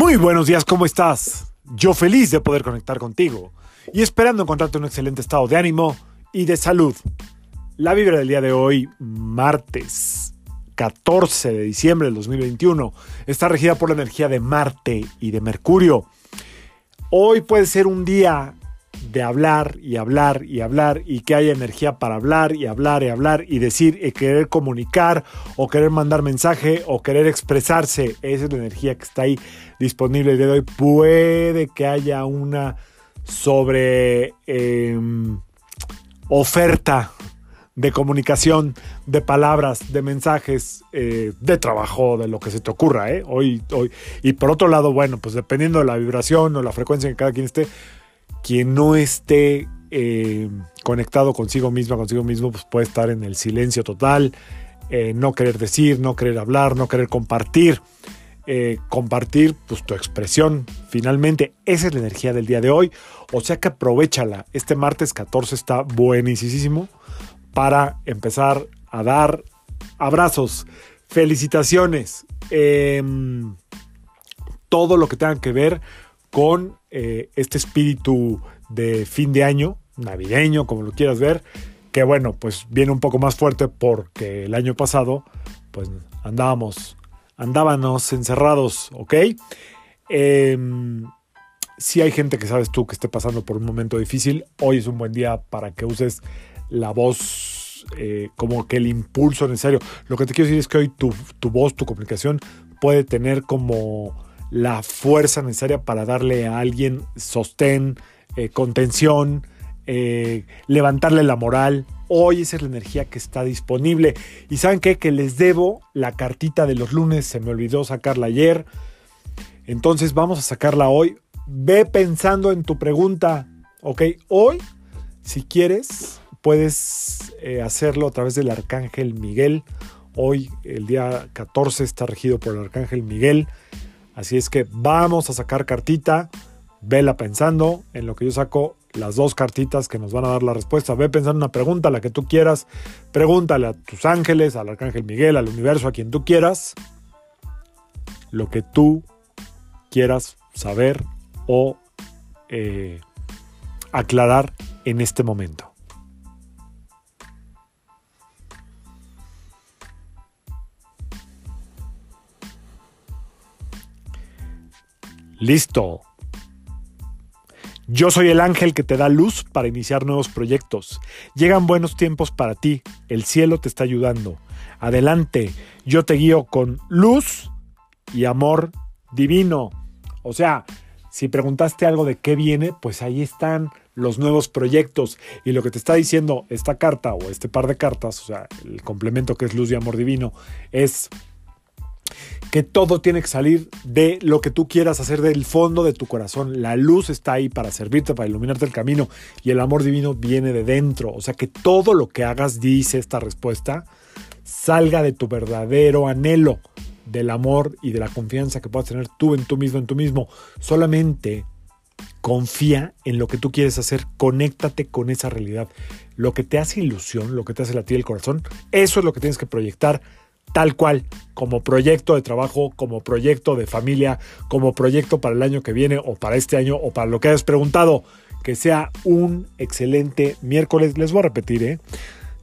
Muy buenos días, ¿cómo estás? Yo feliz de poder conectar contigo y esperando encontrarte un excelente estado de ánimo y de salud. La vibra del día de hoy, martes 14 de diciembre del 2021, está regida por la energía de Marte y de Mercurio. Hoy puede ser un día de hablar y hablar y hablar y que haya energía para hablar y hablar y hablar y decir y querer comunicar o querer mandar mensaje o querer expresarse. Esa es la energía que está ahí disponible el día de hoy. Puede que haya una sobre em, oferta de comunicación, de palabras, de mensajes, eh, de trabajo, de lo que se te ocurra, ¿eh? Hoy, hoy. Y por otro lado, bueno, pues dependiendo de la vibración o la frecuencia en que cada quien esté, quien no esté eh, conectado consigo misma, consigo mismo, pues puede estar en el silencio total, eh, no querer decir, no querer hablar, no querer compartir. Eh, compartir pues, tu expresión. Finalmente, esa es la energía del día de hoy. O sea que aprovechala. Este martes 14 está buenísimo para empezar a dar abrazos, felicitaciones, em, todo lo que tenga que ver con eh, este espíritu de fin de año, navideño, como lo quieras ver, que bueno, pues viene un poco más fuerte porque el año pasado, pues andábamos, andábamos encerrados, ¿ok? Em, si hay gente que sabes tú que esté pasando por un momento difícil, hoy es un buen día para que uses la voz, eh, como que el impulso necesario. Lo que te quiero decir es que hoy tu, tu voz, tu comunicación puede tener como la fuerza necesaria para darle a alguien sostén, eh, contención, eh, levantarle la moral. Hoy esa es la energía que está disponible. Y saben qué? Que les debo la cartita de los lunes. Se me olvidó sacarla ayer. Entonces vamos a sacarla hoy. Ve pensando en tu pregunta. Ok, hoy, si quieres, puedes eh, hacerlo a través del Arcángel Miguel. Hoy, el día 14, está regido por el Arcángel Miguel. Así es que vamos a sacar cartita, vela pensando en lo que yo saco las dos cartitas que nos van a dar la respuesta. Ve pensando en una pregunta, la que tú quieras. Pregúntale a tus ángeles, al arcángel Miguel, al universo, a quien tú quieras. Lo que tú quieras saber o eh, aclarar en este momento. Listo. Yo soy el ángel que te da luz para iniciar nuevos proyectos. Llegan buenos tiempos para ti. El cielo te está ayudando. Adelante. Yo te guío con luz y amor divino. O sea, si preguntaste algo de qué viene, pues ahí están los nuevos proyectos. Y lo que te está diciendo esta carta o este par de cartas, o sea, el complemento que es luz y amor divino, es que todo tiene que salir de lo que tú quieras hacer del fondo de tu corazón. La luz está ahí para servirte, para iluminarte el camino y el amor divino viene de dentro. O sea que todo lo que hagas, dice esta respuesta, salga de tu verdadero anhelo del amor y de la confianza que puedas tener tú en tú mismo, en tú mismo. Solamente confía en lo que tú quieres hacer, conéctate con esa realidad. Lo que te hace ilusión, lo que te hace latir el corazón, eso es lo que tienes que proyectar tal cual, como proyecto de trabajo, como proyecto de familia, como proyecto para el año que viene o para este año o para lo que hayas preguntado. Que sea un excelente miércoles. Les voy a repetir, ¿eh?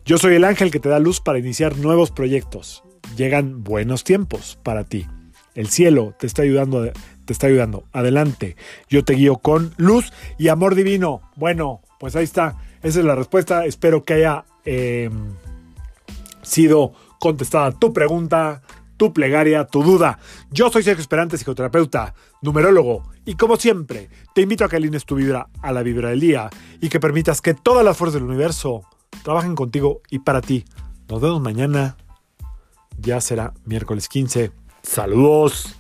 Yo soy el ángel que te da luz para iniciar nuevos proyectos. Llegan buenos tiempos para ti. El cielo te está ayudando, te está ayudando. Adelante. Yo te guío con luz y amor divino. Bueno, pues ahí está. Esa es la respuesta. Espero que haya eh, sido contestada tu pregunta, tu plegaria, tu duda. Yo soy Sergio Esperante, psicoterapeuta, numerólogo, y como siempre, te invito a que alines tu vibra a la vibra del día y que permitas que todas las fuerzas del universo trabajen contigo y para ti. Nos vemos mañana. Ya será miércoles 15. Saludos.